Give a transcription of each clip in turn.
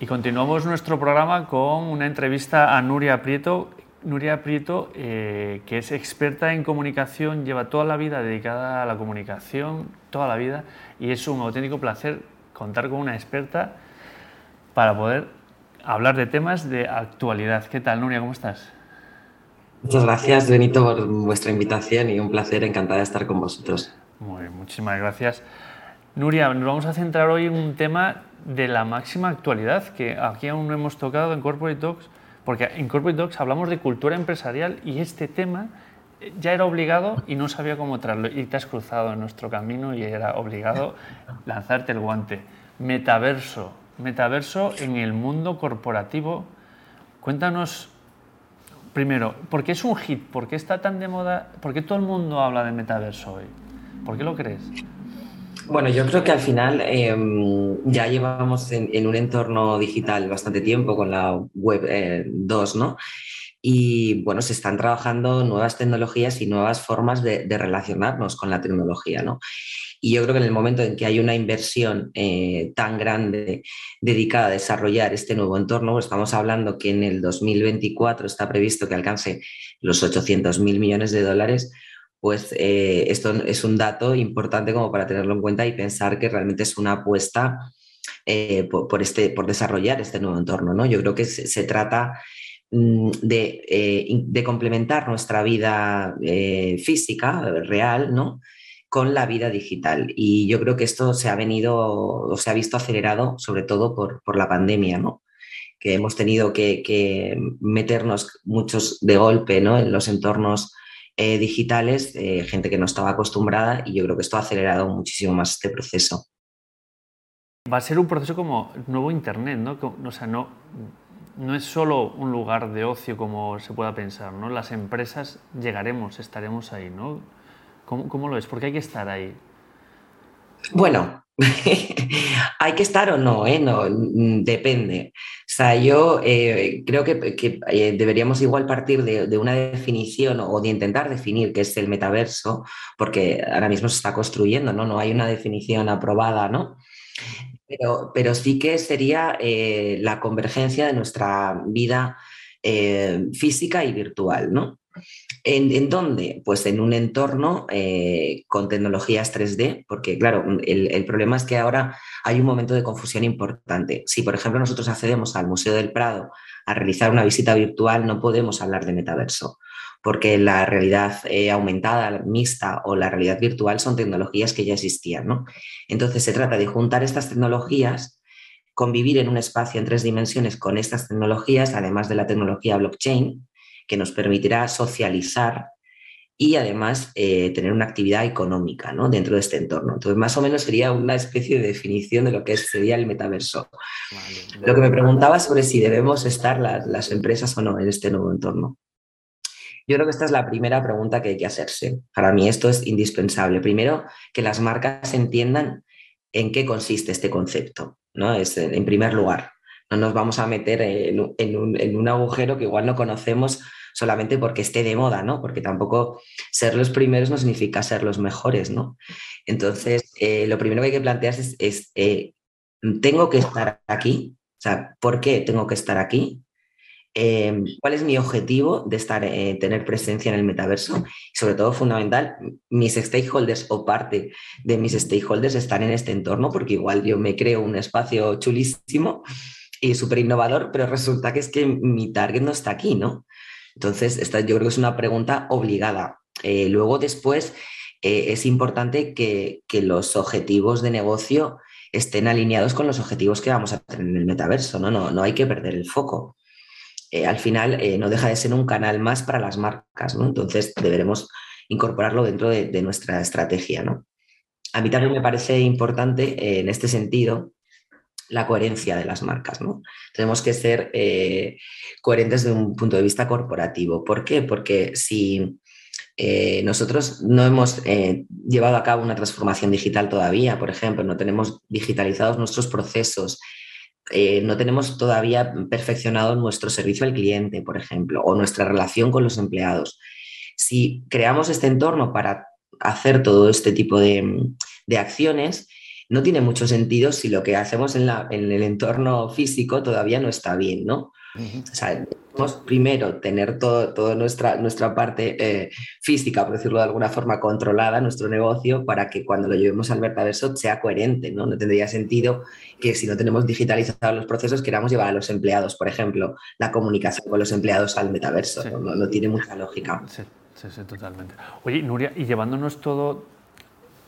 Y continuamos nuestro programa con una entrevista a Nuria Prieto. Nuria Prieto, eh, que es experta en comunicación, lleva toda la vida dedicada a la comunicación, toda la vida, y es un auténtico placer contar con una experta para poder hablar de temas de actualidad. ¿Qué tal, Nuria? ¿Cómo estás? Muchas gracias, Benito, por vuestra invitación y un placer, encantada de estar con vosotros. Muy, muchísimas gracias. Nuria, nos vamos a centrar hoy en un tema de la máxima actualidad que aquí aún no hemos tocado en Corporate Talks, porque en Corporate Talks hablamos de cultura empresarial y este tema ya era obligado y no sabía cómo traerlo. Y te has cruzado en nuestro camino y era obligado lanzarte el guante. Metaverso. Metaverso en el mundo corporativo. Cuéntanos primero, ¿por qué es un hit? ¿Por qué está tan de moda? ¿Por qué todo el mundo habla de metaverso hoy? ¿Por qué lo crees? Bueno, yo creo que al final em, ya llevamos en, un entorno digital bastante tiempo con la web 2, eh, ¿no? Y bueno, se están trabajando nuevas tecnologías y nuevas formas de, relacionarnos con la tecnología, ¿no? Y yo creo que en el momento en que hay una inversión eh, tan grande dedicada a desarrollar este nuevo entorno, estamos hablando que en el 2024 está previsto que alcance los 800 mil millones de dólares, pues eh, esto es un dato importante como para tenerlo en cuenta y pensar que realmente es una apuesta eh, por, este, por desarrollar este nuevo entorno. ¿no? Yo creo que se, trata mm, eh, de, complementar nuestra vida física, real, ¿no? con la vida digital. Y yo creo que esto se ha venido o se ha visto acelerado sobre todo por, la pandemia, ¿no? que hemos tenido que, que, meternos muchos de golpe ¿no? en los entornos eh, digitales, eh, gente que no estaba acostumbrada y yo creo que esto ha acelerado muchísimo más este proceso. Va a ser un proceso como nuevo Internet, ¿no? O sea, no, no es solo un lugar de ocio como se pueda pensar, ¿no? Las empresas llegaremos, estaremos ahí, ¿no? ¿Cómo, cómo lo es? ¿Por qué hay que estar ahí? Bueno, ¿Hay que estar o no? Eh? no depende. O sea, yo eh, creo que, eh, deberíamos igual partir de, una definición o de intentar definir qué es el metaverso, porque ahora mismo se está construyendo, ¿no? No hay una definición aprobada, ¿no? Pero, pero sí que sería la convergencia de nuestra vida física y virtual, ¿no? ¿En, dónde? Pues en un entorno eh, con tecnologías 3D, porque claro, el, problema es que ahora hay un momento de confusión importante. Si, por ejemplo, nosotros accedemos al Museo del Prado a realizar una visita virtual, no podemos hablar de metaverso, porque la realidad eh, aumentada, mixta o la realidad virtual son tecnologías que ya existían. ¿no? Entonces, se trata de juntar estas tecnologías convivir en un espacio en tres dimensiones con estas tecnologías, además de la tecnología blockchain, que nos permitirá socializar y además eh, tener una actividad económica ¿no? dentro de este entorno. Entonces, más o menos sería una especie de definición de lo que sería el metaverso. Lo que me preguntaba sobre si debemos estar las, empresas o no en este nuevo entorno. Yo creo que esta es la primera pregunta que hay que hacerse. Para mí esto es indispensable. Primero, que las marcas entiendan en qué consiste este concepto. ¿no? Es, en primer lugar, no nos vamos a meter en un, en un agujero que igual no conocemos solamente porque esté de moda, ¿no? Porque tampoco ser los primeros no significa ser los mejores, ¿no? Entonces, eh, lo primero que hay que plantearse es, eh, ¿tengo que estar aquí? O sea, ¿por qué tengo que estar aquí? Em, ¿Cuál es mi objetivo de estar, eh, tener presencia en el metaverso? Sobre todo, fundamental, mis stakeholders o parte de mis stakeholders están en este entorno, porque igual yo me creo un espacio chulísimo y súper innovador, pero resulta que es que mi target no está aquí, ¿no? Entonces, esta yo creo que es una pregunta obligada. Eh, luego, después, eh, es importante que, los objetivos de negocio estén alineados con los objetivos que vamos a tener en el metaverso, ¿no? No, no hay que perder el foco. Eh, al final, no deja de ser un canal más para las marcas, ¿no? Entonces, deberemos incorporarlo dentro de, de nuestra estrategia, ¿no? A mí también me parece importante en este sentido la coherencia de las marcas. ¿no? Tenemos que ser eh, coherentes desde un punto de vista corporativo. ¿Por qué? Porque si eh, nosotros no hemos eh, llevado a cabo una transformación digital todavía, por ejemplo, no tenemos digitalizados nuestros procesos, no tenemos todavía perfeccionado nuestro servicio al cliente, por ejemplo, o nuestra relación con los empleados. Si creamos este entorno para hacer todo este tipo de, de acciones, no tiene mucho sentido si lo que hacemos en, la, en el entorno físico todavía no está bien, ¿no? O sea, debemos primero tener toda todo nuestra, nuestra parte eh, física, por decirlo de alguna forma, controlada, nuestro negocio, para que cuando lo llevemos al metaverso sea coherente, ¿no? No tendría sentido que si no tenemos digitalizados los procesos, queramos llevar a los empleados, por ejemplo, la comunicación con los empleados al metaverso. ¿no? No, tiene mucha lógica. Sí, sí, sí, totalmente. Oye, Nuria, y llevándonos todo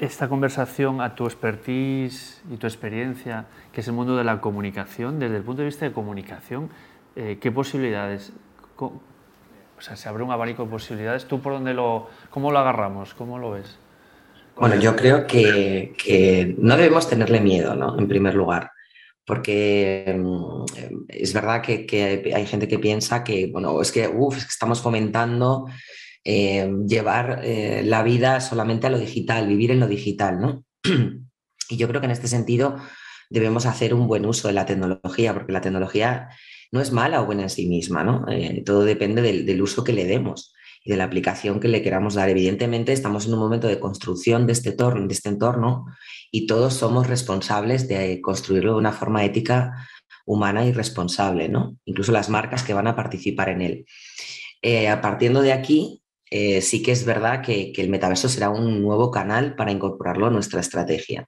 esta conversación a tu expertise y tu experiencia, que es el mundo de la comunicación, desde el punto de vista de comunicación, eh, ¿qué posibilidades? O sea, se abre un abanico de posibilidades. ¿Tú por dónde lo, cómo lo agarramos? ¿Cómo lo ves? Bueno, yo creo que, no debemos tenerle miedo, ¿no? En primer lugar porque mm, es verdad que, hay gente que piensa que, bueno, es que, uf, es que estamos fomentando eh, llevar eh, la vida solamente a lo digital, vivir en lo digital, ¿no? y yo creo que en este sentido debemos hacer un buen uso de la tecnología, porque la tecnología no es mala o buena en sí misma, ¿no? Eh, todo depende del, uso que le demos y de la aplicación que le queramos dar. Evidentemente, estamos en un momento de construcción de este, entorno, de este entorno y todos somos responsables de construirlo de una forma ética, humana y responsable, ¿no? Incluso las marcas que van a participar en él. partiendo de aquí, eh, sí que es verdad que, el metaverso será un nuevo canal para incorporarlo a nuestra estrategia.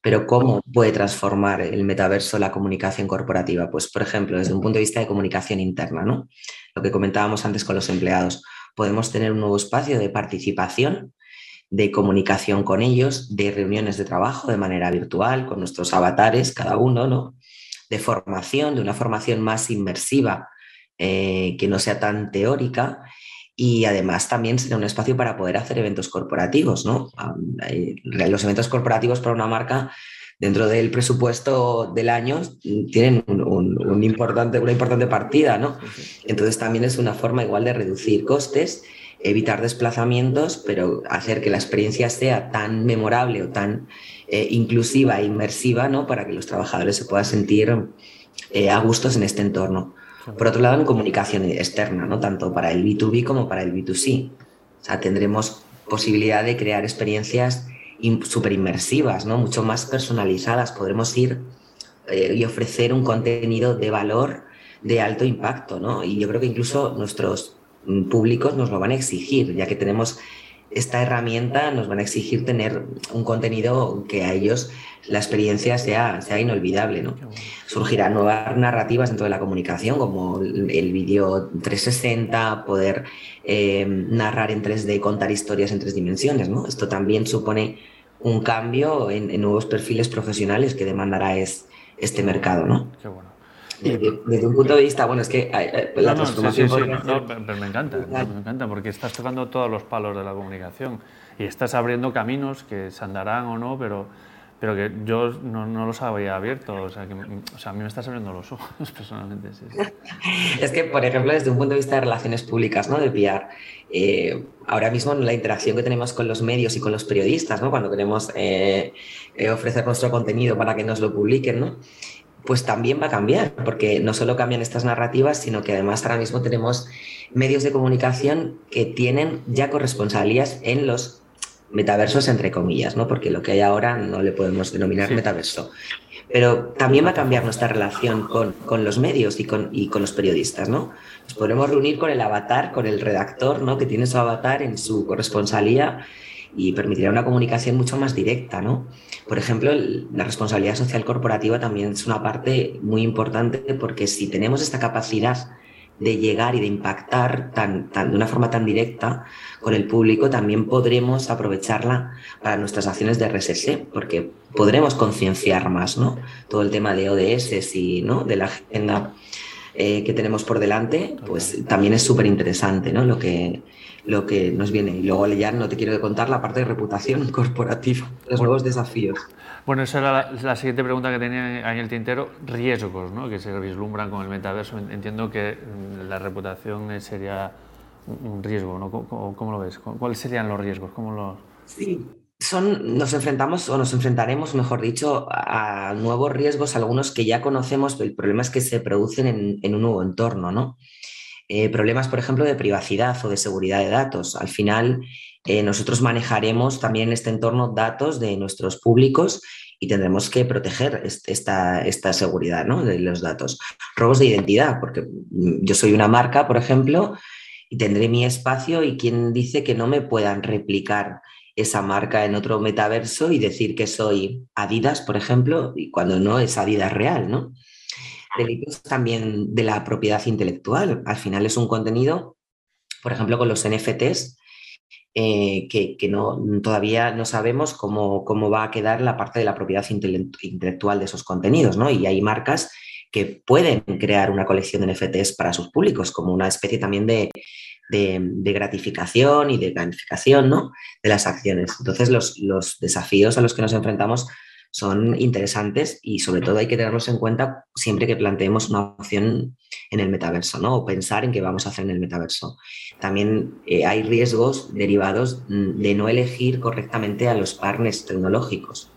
Pero ¿cómo puede transformar el metaverso la comunicación corporativa? Pues, por ejemplo, desde un punto de vista de comunicación interna, ¿no? Lo que comentábamos antes con los empleados. Podemos tener un nuevo espacio de participación, de comunicación con ellos, de reuniones de trabajo de manera virtual, con nuestros avatares, cada uno, ¿no? De formación, de una formación más inmersiva, eh, que no sea tan teórica y además también será un espacio para poder hacer eventos corporativos, ¿no? Los eventos corporativos para una marca dentro del presupuesto del año tienen un, importante, una importante partida, ¿no? Entonces también es una forma igual de reducir costes, evitar desplazamientos, pero hacer que la experiencia sea tan memorable o tan eh, inclusiva e inmersiva, ¿no? Para que los trabajadores se puedan sentir eh, a gustos en este entorno. Por otro lado, en comunicación externa, ¿no? tanto para el B2B como para el B2C. O sea, tendremos posibilidad de crear experiencias súper inmersivas, ¿no? mucho más personalizadas. Podremos ir eh, y ofrecer un contenido de valor de alto impacto. ¿no? Y yo creo que incluso nuestros mm, públicos nos lo van a exigir, ya que tenemos esta herramienta nos van a exigir tener un contenido que a ellos la experiencia sea, sea inolvidable. ¿no? Surgirán nuevas narrativas dentro de la comunicación, como el vídeo 360, poder eh, narrar en 3D, contar historias en tres dimensiones. ¿no? Esto también supone un cambio en, nuevos perfiles profesionales que demandará es, este mercado. ¿no? Qué bueno. Desde, un punto de vista, bueno, es que la transformación. pero me encanta, me encanta, porque estás tocando todos los palos de la comunicación y estás abriendo caminos que se andarán o no, pero pero que yo no, no, los había abierto, o sea, que, o sea, a mí me estás abriendo los ojos personalmente. es que, por ejemplo, desde un punto de vista de relaciones públicas, ¿no? de PR, eh, ahora mismo la interacción que tenemos con los medios y con los periodistas, ¿no? cuando queremos eh, eh, ofrecer nuestro contenido para que nos lo publiquen, ¿no? Pues también va a cambiar, porque no solo cambian estas narrativas, sino que además ahora mismo tenemos medios de comunicación que tienen ya corresponsalías en los metaversos entre comillas, ¿no? Porque lo que hay ahora no le podemos denominar metaverso. Pero también va a cambiar nuestra relación con, con los medios y con, y con, los periodistas, ¿no? Nos podremos reunir con el avatar, con el redactor, ¿no? Que tiene su avatar en su corresponsalía y permitirá una comunicación mucho más directa, ¿no? Por ejemplo, la responsabilidad social corporativa también es una parte muy importante porque si tenemos esta capacidad de llegar y de impactar tan, de una forma tan directa con el público, también podremos aprovecharla para nuestras acciones de RSS, porque podremos concienciar más, ¿no? Todo el tema de ODS y, ¿no? De la agenda eh, que tenemos por delante, pues también es súper interesante, ¿no? Lo que, lo que nos viene. Y luego ya no te quiero contar la parte de reputación corporativa, los nuevos desafíos. Bueno, esa era la, siguiente pregunta que tenía en el tintero, riesgos ¿no? que se vislumbran con el metaverso. Entiendo que mm, la reputación sería un riesgo, ¿no? ¿Cómo, lo ves? ¿Cuáles serían los riesgos? ¿Cómo los... Sí, son, nos enfrentamos o nos enfrentaremos, mejor dicho, a nuevos riesgos, algunos que ya conocemos, pero el problema es que se producen en, en un nuevo entorno, ¿no? Eh, problemas, por ejemplo, de privacidad o de seguridad de datos. Al final, eh, nosotros manejaremos también en este entorno datos de nuestros públicos y tendremos que proteger esta, esta seguridad ¿no? de los datos. Robos de identidad, porque mm, yo soy una marca, por ejemplo, y tendré mi espacio y quien dice que no me puedan replicar esa marca en otro metaverso y decir que soy Adidas, por ejemplo, y cuando no es Adidas real, ¿no? Delitos también de la propiedad intelectual. Al final es un contenido, por ejemplo, con los NFTs, eh, que, no, todavía no sabemos cómo, cómo, va a quedar la parte de la propiedad intelectual de esos contenidos, ¿no? Y hay marcas que pueden crear una colección de NFTs para sus públicos, como una especie también de, de, gratificación y de gamificación ¿no? de las acciones. Entonces, los, los, desafíos a los que nos enfrentamos son interesantes y sobre todo hay que tenerlos en cuenta siempre que planteemos una opción en el metaverso, ¿no? O pensar en qué vamos a hacer en el metaverso. También eh, hay riesgos derivados de no elegir correctamente a los partners tecnológicos.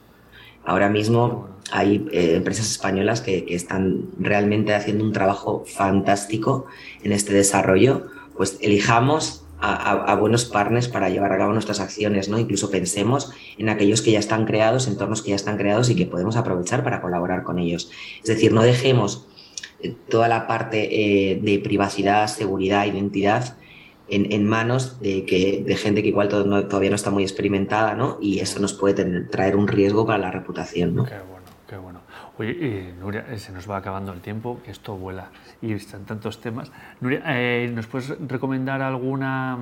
Ahora mismo hay eh, empresas españolas que, están realmente haciendo un trabajo fantástico en este desarrollo pues elijamos a, buenos partners para llevar a cabo nuestras acciones, ¿no? Incluso pensemos en aquellos que ya están creados, entornos que ya están creados y que podemos aprovechar para colaborar con ellos. Es decir, no dejemos eh, toda la parte eh, de privacidad, seguridad, identidad en, manos de, que, de gente que igual todavía no está muy experimentada, ¿no? Y eso nos puede traer un riesgo para la reputación, ¿no? Qué bueno, qué bueno. Oye, Nuria, eh, se nos va acabando el tiempo, que esto vuela y están tantos temas. Nuria, eh, ¿nos puedes recomendar alguna,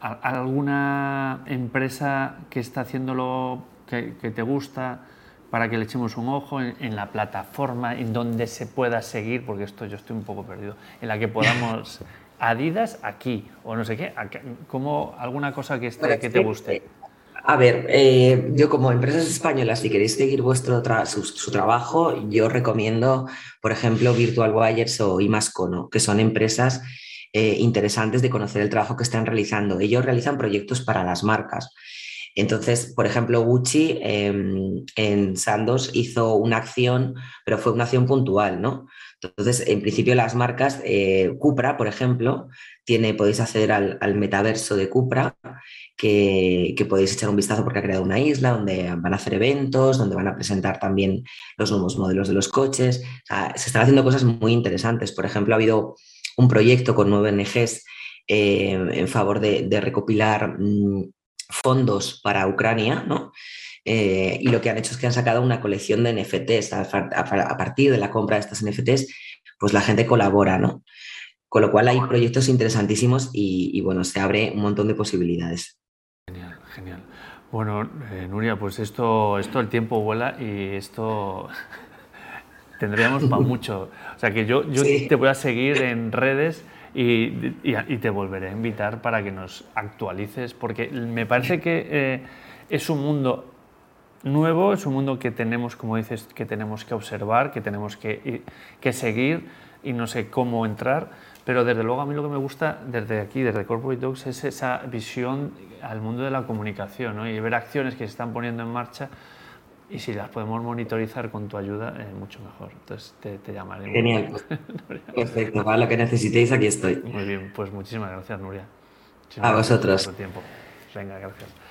alguna empresa que está haciéndolo que, te gusta para que le echemos un ojo en, la plataforma en donde se pueda seguir? Porque esto yo estoy un poco perdido. En la que podamos. Adidas aquí o no sé qué, como alguna cosa que, esté, que te guste. A ver, eh, yo como empresas españolas, si queréis seguir vuestro su, trabajo, yo recomiendo, por ejemplo, Virtual Wires o Imascono, que son empresas eh, interesantes de conocer el trabajo que están realizando. Ellos realizan proyectos para las marcas. Entonces, por ejemplo, Gucci em, en Sandos hizo una acción, pero fue una acción puntual, ¿no? Entonces, en principio las marcas, eh, Cupra, por ejemplo, tiene, podéis acceder al, al metaverso de Cupra que, podéis echar un vistazo porque ha creado una isla donde van a hacer eventos, donde van a presentar también los nuevos modelos de los coches. se están haciendo cosas muy interesantes. Por ejemplo, ha habido un proyecto con nueve ONGs eh, en favor de, recopilar mm, fondos para Ucrania, ¿no? Eh, y lo que han hecho es que han sacado una colección de NFTs. A, partir de la compra de estas NFTs, pues la gente colabora, ¿no? Con lo cual hay proyectos interesantísimos y, y bueno, se abre un montón de posibilidades. Genial. Bueno, eh, Nuria, pues esto, esto el tiempo vuela y esto tendríamos para mucho. O sea que yo, yo te voy a seguir en redes y, te volveré a invitar para que nos actualices, porque me parece que eh, es un mundo nuevo, es un mundo que tenemos, como dices, que tenemos que observar, que tenemos que, que seguir y no sé cómo entrar pero desde luego a mí lo que me gusta desde aquí, desde Corporate Dogs, es esa visión al mundo de la comunicación ¿no? y ver acciones que se están poniendo en marcha y si las podemos monitorizar con tu ayuda, eh, mucho mejor. Entonces te, te llamaré. Genial. Perfecto, para lo que necesitéis, aquí estoy. Muy bien, pues muchísimas gracias, Nuria. a vosotros. Tiempo. Venga, gracias.